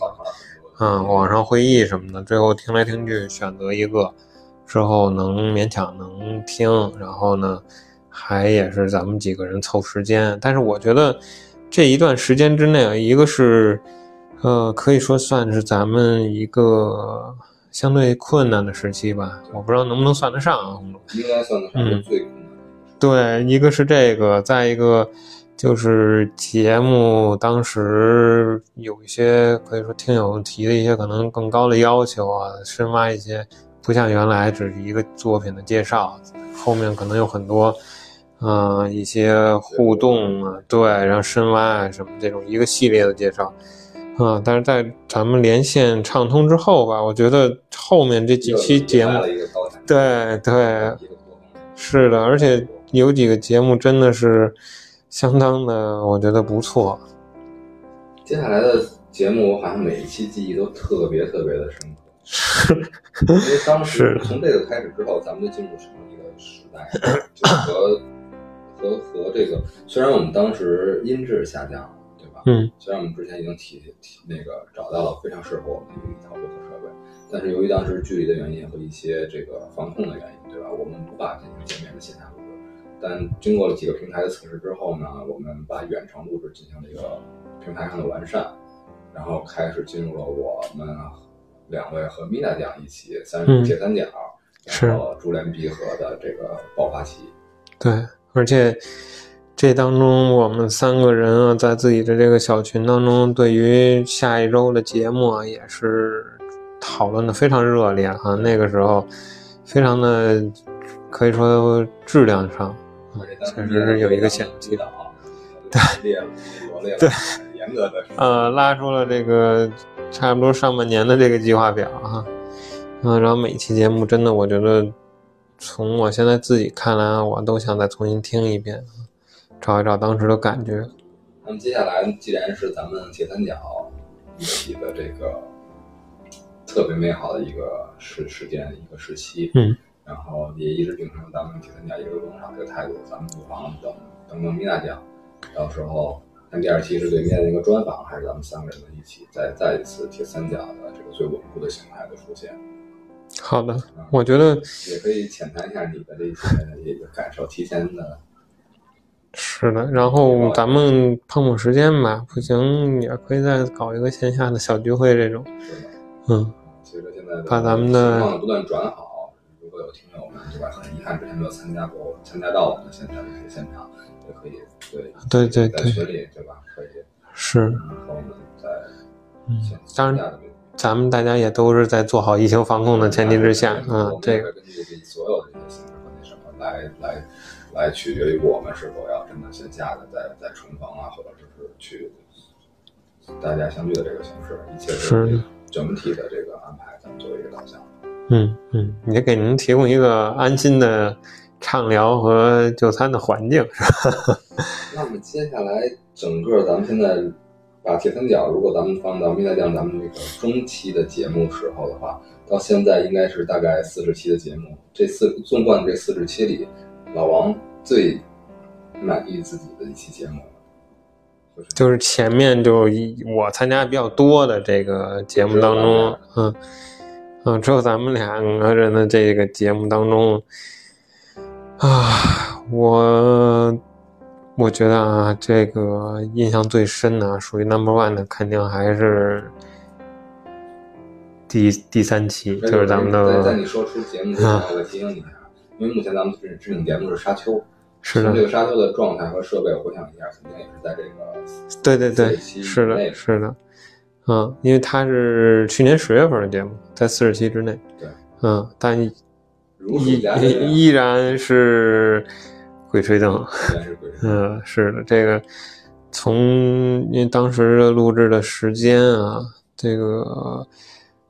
嗯，网上会议什么的，最后听来听去选择一个，之后能勉强能听，然后呢，还也是咱们几个人凑时间。但是我觉得这一段时间之内，一个是呃，可以说算是咱们一个相对困难的时期吧，我不知道能不能算得上啊，应该算得上是最困难。对，一个是这个，再一个就是节目当时有一些可以说听友提的一些可能更高的要求啊，深挖一些，不像原来只是一个作品的介绍，后面可能有很多，嗯、一些互动啊，对，然后深挖啊什么这种一个系列的介绍。啊、但是在咱们连线畅通之后吧，我觉得后面这几期节目对对，是的，而且有几个节目真的是相当的，我觉得不错。接下来的节目，我好像每一期记忆都特别特别的深刻，因为当时从这个开始之后，咱们就进入什么一个时代，就和和和这个，虽然我们当时音质下降了，对吧？嗯，虽然我们之前已经提提那个找到了非常适合我们的一套播客设备，但是由于当时距离的原因和一些这个防控的原因，对吧？我们无法进行见面的线下录制。但经过了几个平台的测试之后呢，我们把远程录制进行了一个平台上的完善，然后开始进入了我们两位和米娜酱一起三嗯铁三角，是然后珠联璧合的这个爆发期。对，而且这当中，我们三个人啊，在自己的这个小群当中，对于下一周的节目啊，也是讨论的非常热烈哈。那个时候，非常的可以说质量上，确实是有一个显指导，对，对，严格的，呃，拉出了这个差不多上半年的这个计划表哈。嗯，然后每期节目真的，我觉得从我现在自己看来啊，我都想再重新听一遍，找一找当时的感觉。那么接下来，既然是咱们铁三角一起的这个特别美好的一个时时间一个时期，嗯，然后也一直秉承咱们铁三角一个更好的态度，咱们不妨等等等米娜奖，到时候看第二期是对面的一个专访，还是咱们三个人的一起再再一次铁三角的这个最稳固的形态的出现。好的，我觉得也可以浅谈一下你的这些这个感受，提前的。是的，然后咱们碰碰时间吧，不行也可以再搞一个线下的小聚会这种。嗯，随着现在把咱们的情况不断转好，有听友们对吧，很遗憾之前没有参加过参加到我们的现场这些现场，也可以对对对对在群里对吧？可以是和我们在嗯，当然。咱们大家也都是在做好疫情防控的前提之下，嗯，这个根据这所有的这些形式和那什么来来来取决于我们是否要真的线下的再再重逢啊，或者就是去大家相聚的这个形式，一切是整体的这个安排，咱们作为一个导向。嗯嗯，也给您提供一个安心的畅聊和就餐的环境，是吧？那么接下来整个咱们现在。把铁三角，如果咱们放到米大酱咱们这个中期的节目时候的话，到现在应该是大概四十期的节目。这四纵贯这四十期里，老王最满意自己的一期节目，就是前面就我参加比较多的这个节目当中，嗯嗯，只有咱们两个人的这个节目当中，啊，我。我觉得啊，这个印象最深的，啊属于 number one 的，肯定还是第第三期，就是咱们的。在在你说出节目之前，我提醒你一下，因为目前咱们制制定节目是沙丘，是的。这个沙丘的状态和设备，回想一下，肯定也是在这个对对对，是的，是的，嗯，因为它是去年十月份的节目，在四十期之内，对，嗯，但依依然是。鬼吹灯，嗯，是的，这个从因为当时的录制的时间啊，这个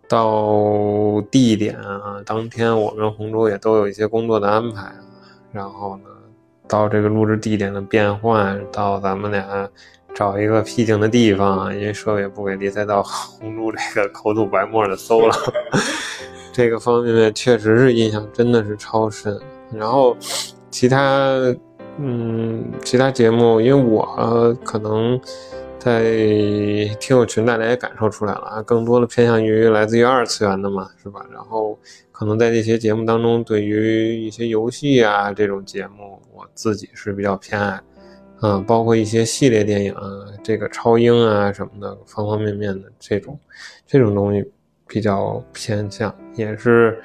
到地点啊，当天我跟红珠也都有一些工作的安排，然后呢，到这个录制地点的变换，到咱们俩找一个僻静的地方，因为设备不给力，再到红猪这个口吐白沫的搜了，这个方面面确实是印象真的是超深，然后。其他，嗯，其他节目，因为我可能在听友群，大家也感受出来了啊，更多的偏向于来自于二次元的嘛，是吧？然后可能在这些节目当中，对于一些游戏啊这种节目，我自己是比较偏爱，嗯，包括一些系列电影啊，这个超英啊什么的，方方面面的这种这种东西比较偏向，也是。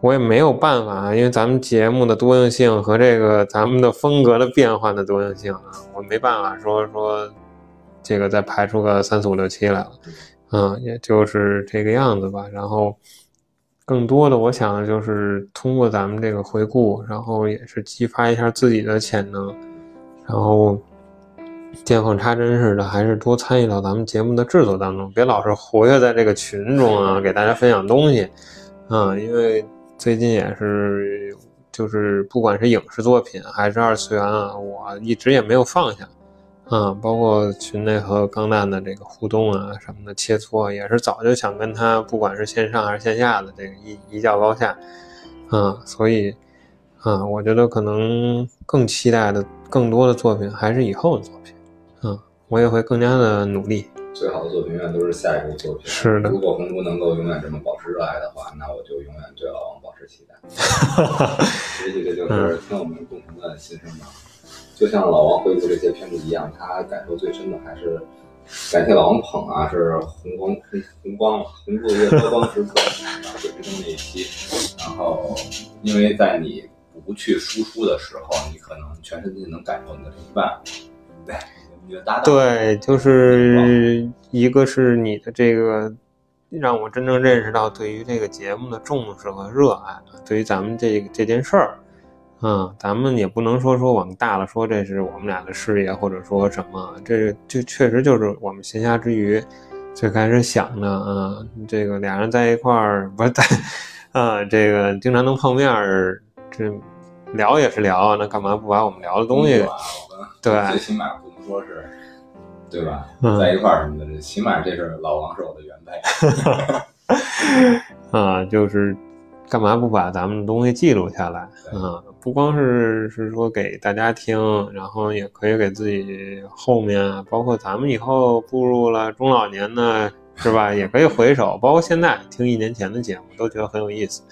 我也没有办法，因为咱们节目的多样性和这个咱们的风格的变换的多样性啊，我没办法说说这个再排出个三四五六七来了，嗯，也就是这个样子吧。然后更多的，我想就是通过咱们这个回顾，然后也是激发一下自己的潜能，然后见缝插针似的，还是多参与到咱们节目的制作当中，别老是活跃在这个群中啊，给大家分享东西，啊，因为。最近也是，就是不管是影视作品还是二次元啊，我一直也没有放下，啊，包括群内和钢蛋的这个互动啊什么的切磋，也是早就想跟他，不管是线上还是线下的这个一一较高下，啊，所以，啊，我觉得可能更期待的更多的作品还是以后的作品，嗯，我也会更加的努力。最好的作品永远都是下一部作品。是的。如果红猪能够永远这么保持热爱的话，那我就永远对老王保持期待。哈哈哈这就是听我们共同的心声吧。就像老王回顾这些片子一样，他感受最深的还是感谢老王捧啊，是红光红红光嘛，红日月高光时刻啊，鬼吹灯那一期。然后，因为在你不去输出的时候，你可能全身心能感受你的另一半，对，你的搭档，对，就是一个是你的这个，让我真正认识到对于这个节目的重视和热爱，对于咱们这这件事儿，啊、咱们也不能说说往大了说这是我们俩的事业，或者说什么，这这确实就是我们闲暇之余最开始想的啊、这个俩人在一块儿不是在 啊，这个经常能碰面儿，这聊也是聊，那干嘛不把我们聊的东西对最起码不能说是，对吧？嗯在一块儿什么的，这起码这是老王是我的原配，啊，就是干嘛不把咱们的东西记录下来对啊？不光是是说给大家听，然后也可以给自己后面啊，包括咱们以后步入了中老年呢，是吧？也可以回首，包括现在听一年前的节目，都觉得很有意思。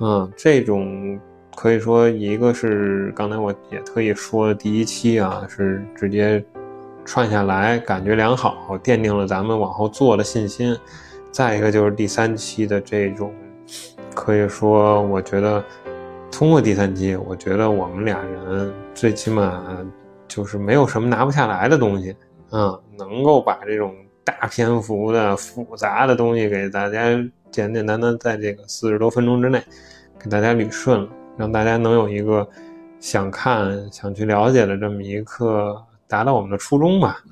嗯，这种可以说一个是刚才我也特意说第一期啊，是直接串下来，感觉良好，奠定了咱们往后做的信心。再一个就是第三期的这种，可以说，我觉得通过第三期，我觉得我们俩人最起码就是没有什么拿不下来的东西，啊、能够把这种大篇幅的复杂的东西给大家简简单单在这个四十多分钟之内给大家捋顺了，让大家能有一个想看、想去了解的这么一刻，达到我们的初衷吧。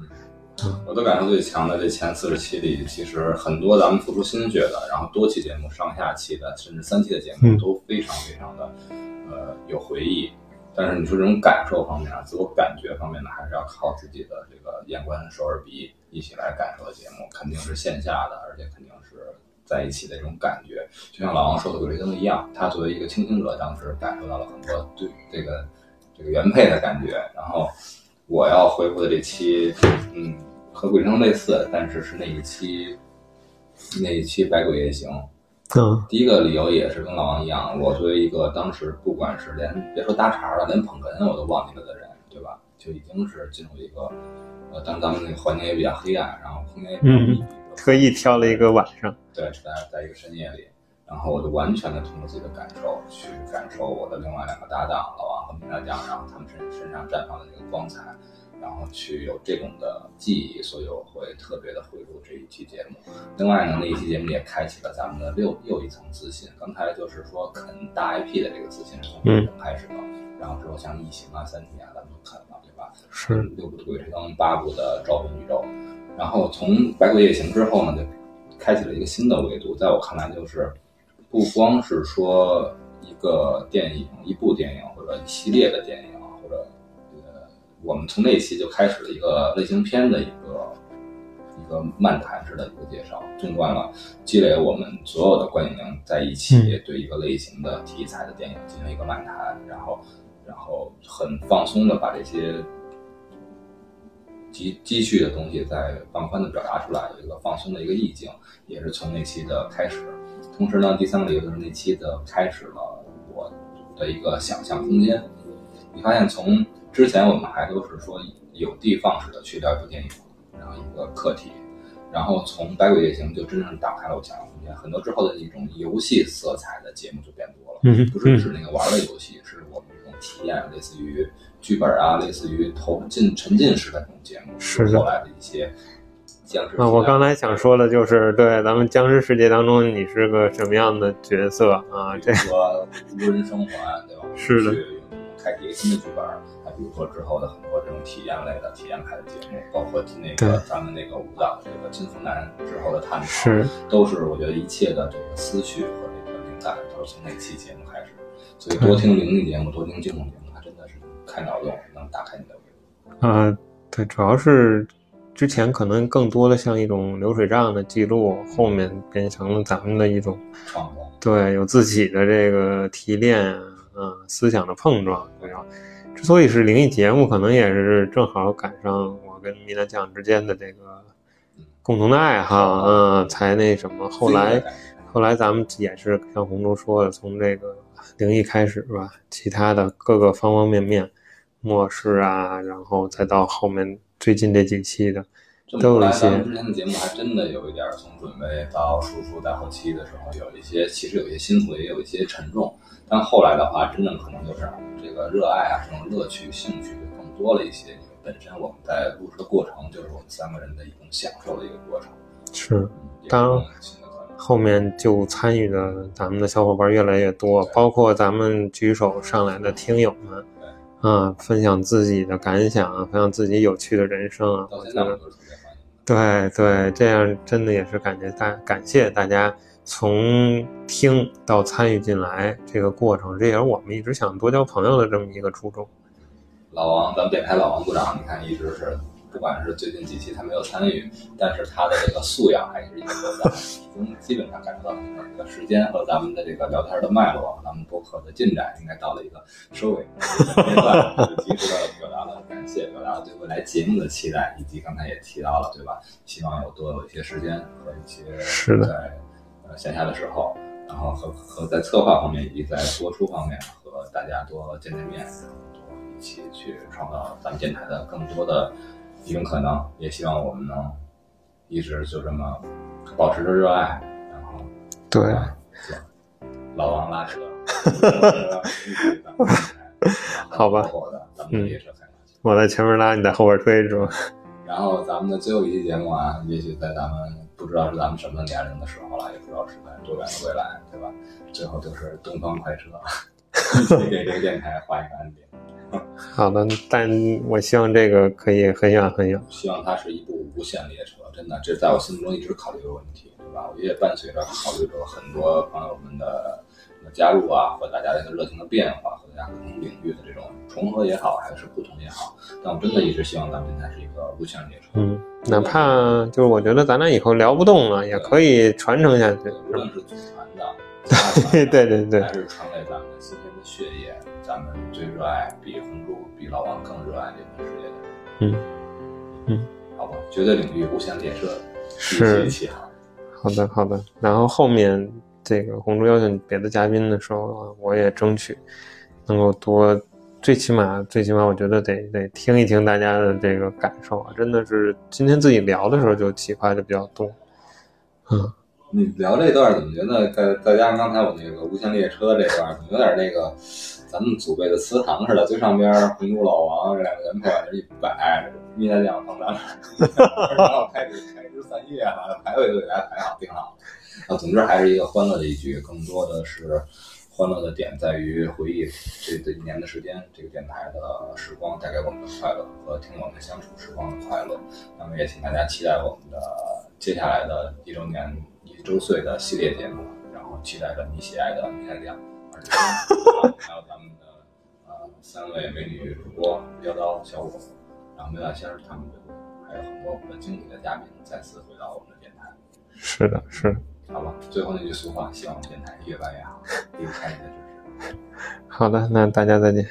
我的感受最强的这前四十期里，其实很多咱们付出心血的，然后多期节目、上下期的，甚至三期的节目嗯都非常非常的呃有回忆。但是你说这种感受方面啊，自我感觉方面呢，还是要靠自己的这个眼观手耳鼻一起来感受的节目，肯定是线下的，而且肯定是在一起的这种感觉。就像老王说的《鬼吹灯》一样，他作为一个倾听者，当时感受到了很多对这个这个原配的感觉。然后我要回复的这期，嗯，和《鬼吹灯》类似，但是是那一期那一期《百鬼夜行》。嗯第一个理由也是跟老王一样，我作为一个当时不管是连别说搭茬了，连捧哏我都忘记了的人，对吧？就已经是进入一个，呃，当时咱们那个环境也比较黑暗，然后空间也比较密闭，特意挑了一个晚上，对，是在在一个深夜里，然后我就完全的通过自己的感受去感受我的另外两个搭档老王和米娜酱，然后他们身身上绽放的那个光彩，然后去有这种的记忆，所以我会特别的回顾这一期节目。另外呢，那一期节目也开启了咱们的又又一层自信。刚才就是说啃大 IP 的这个自信是从这种开始的，然后之后像异形啊、三体啊，咱们都啃了，对吧？是六部的《鬼吹灯》，八部的《招魂宇宙》，然后从《百鬼夜行》之后呢，就开启了一个新的维度。在我看来，就是不光是说一个电影、一部电影或者一系列的电影，或者呃，我们从那一期就开始了一个类型片的一个一个漫谈式的一个介绍，纵贯了积累我们所有的观影在一起对一个类型的题材的电影进行一个漫谈，然后然后很放松的把这些积积蓄的东西在放宽的表达出来，有一个放松的一个意境，也是从那期的开始。同时呢，第三个理由就是那期的开始了我的一个想象空间。你发现从之前我们还都是说有的放矢的去聊一部电影，然后一个课题，然后从《百鬼夜行》就真正打开了我想象空间。很多之后的一种游戏色彩的节目就变多了，嗯不是指那个玩的游戏，是我们这种体验，类似于剧本啊，类似于投进沉浸式的这种节目，是的后来的一些僵尸啊，我刚才想说的就是，对咱们僵尸世界当中，你是个什么样的角色啊？这说无人生还，对吧？是的开启一个新的剧本，还比如说之后的很多这种体验类的、体验派的节目，包括那个咱们那个舞蹈这个金福男之后的探讨，是都是我觉得一切的这个思绪和这个灵感都是从那期节目开始。所以多听灵异节目，多听惊悚节目，开脑洞，能打开你的维度。啊，对，主要是之前可能更多的像一种流水账的记录，后面变成了咱们的一种创造，对有自己的这个提炼啊，啊思想的碰撞。对吧？之所以是灵异节目，可能也是正好赶上我跟米兰酱之间的这个共同的爱好，嗯，才那什么。后来后来咱们也是像红珠说的，从这个灵异开始吧，其他的各个方方面面，末世啊，然后再到后面最近这几期的，都有一些之前的节目还真的有一点从准备到输出到后期的时候，有一些其实有一些辛苦，也有一些沉重。但后来的话，真正可能就是这个热爱啊，这种乐趣、兴趣更多了一些。因为本身我们在录制的过程，就是我们三个人的一种享受的一个过程。是，嗯当后面就参与的咱们的小伙伴越来越多，包括咱们举手上来的听友们，啊，分享自己的感想啊，分享自己有趣的人生啊，我觉得。对对，这样真的也是感觉大感谢大家从听到参与进来这个过程，这也是我们一直想多交朋友的这么一个初衷。老王，咱们电台老王部长，你看一直是，不管是最近几期他没有参与，但是他的这个素养还是一直都在，已经基本上感受到这个时间和咱们的这个聊天的脉络，咱们播客的进展应该到了一个收尾阶段，及时的表达了感谢，表达了对未来节目的期待，以及刚才也提到了，对吧？希望有多有一些时间和一些是的在呃线下的时候，然后和和在策划方面以及在播出方面和大家多见见面，多一起去创造咱们电台的更多的一种可能。也希望我们能一直就这么保持着热爱，然后对，啊老王拉车，好吧。我在前面拉，你在后边推是吧？然后咱们的最后一期节目啊，也许在咱们不知道是咱们什么年龄的时候了，也不知道是在多远的未来，对吧？最后就是东方快车，给这个电台画一个安定。好的，但我希望这个可以很远很远。希望它是一部无限列车，真的，这在我心目中一直考虑的问题，对吧？我也伴随着考虑着很多朋友们的加入啊，和大家的一个热情的变化，和大家不同领域的这种重合也好，还是不同也好，但我真的一直希望咱们电台是一个无限列车。嗯，哪怕就是我觉得咱俩以后聊不动了，也可以传承下去。对，无论是祖传的，对对对对还是传给咱们的新鲜的血液，咱们最热爱，比红珠、比老王更热爱这份事业的人。嗯嗯，好吧，绝对领域无限列车，是。好的好的。然后后面这个红珠邀请别的嘉宾的时候啊，我也争取能够多，最起码最起码我觉得得得听一听大家的这个感受啊，真的是今天自己聊的时候就启发就比较多。嗯，你聊这段怎么觉得再再加上刚才我那个无线列车这段，怎么有点那个咱们祖辈的祠堂似的？最上边红珠老王这两个人配往这一摆，蜜大酱放咱们，然后开始开枝散叶了，排位都给大家排好定好。啊，总之还是一个欢乐的一局，更多的是欢乐的点在于回忆这这一年的时间，这个电台的时光带给我们的快乐和听我们相处时光的快乐。那么也请大家期待我们的接下来的一周年一周岁的系列节目，然后期待着你喜爱的米太亮、二十三，还有咱三位美女主播妖刀、小五，然后梅大仙儿他们还有很多我们的经理的嘉宾再次回到我们的电台。是的，是的。好吧，最后那句俗话，希望我们电台越办越好，离不开你的支持。好的，那大家再见。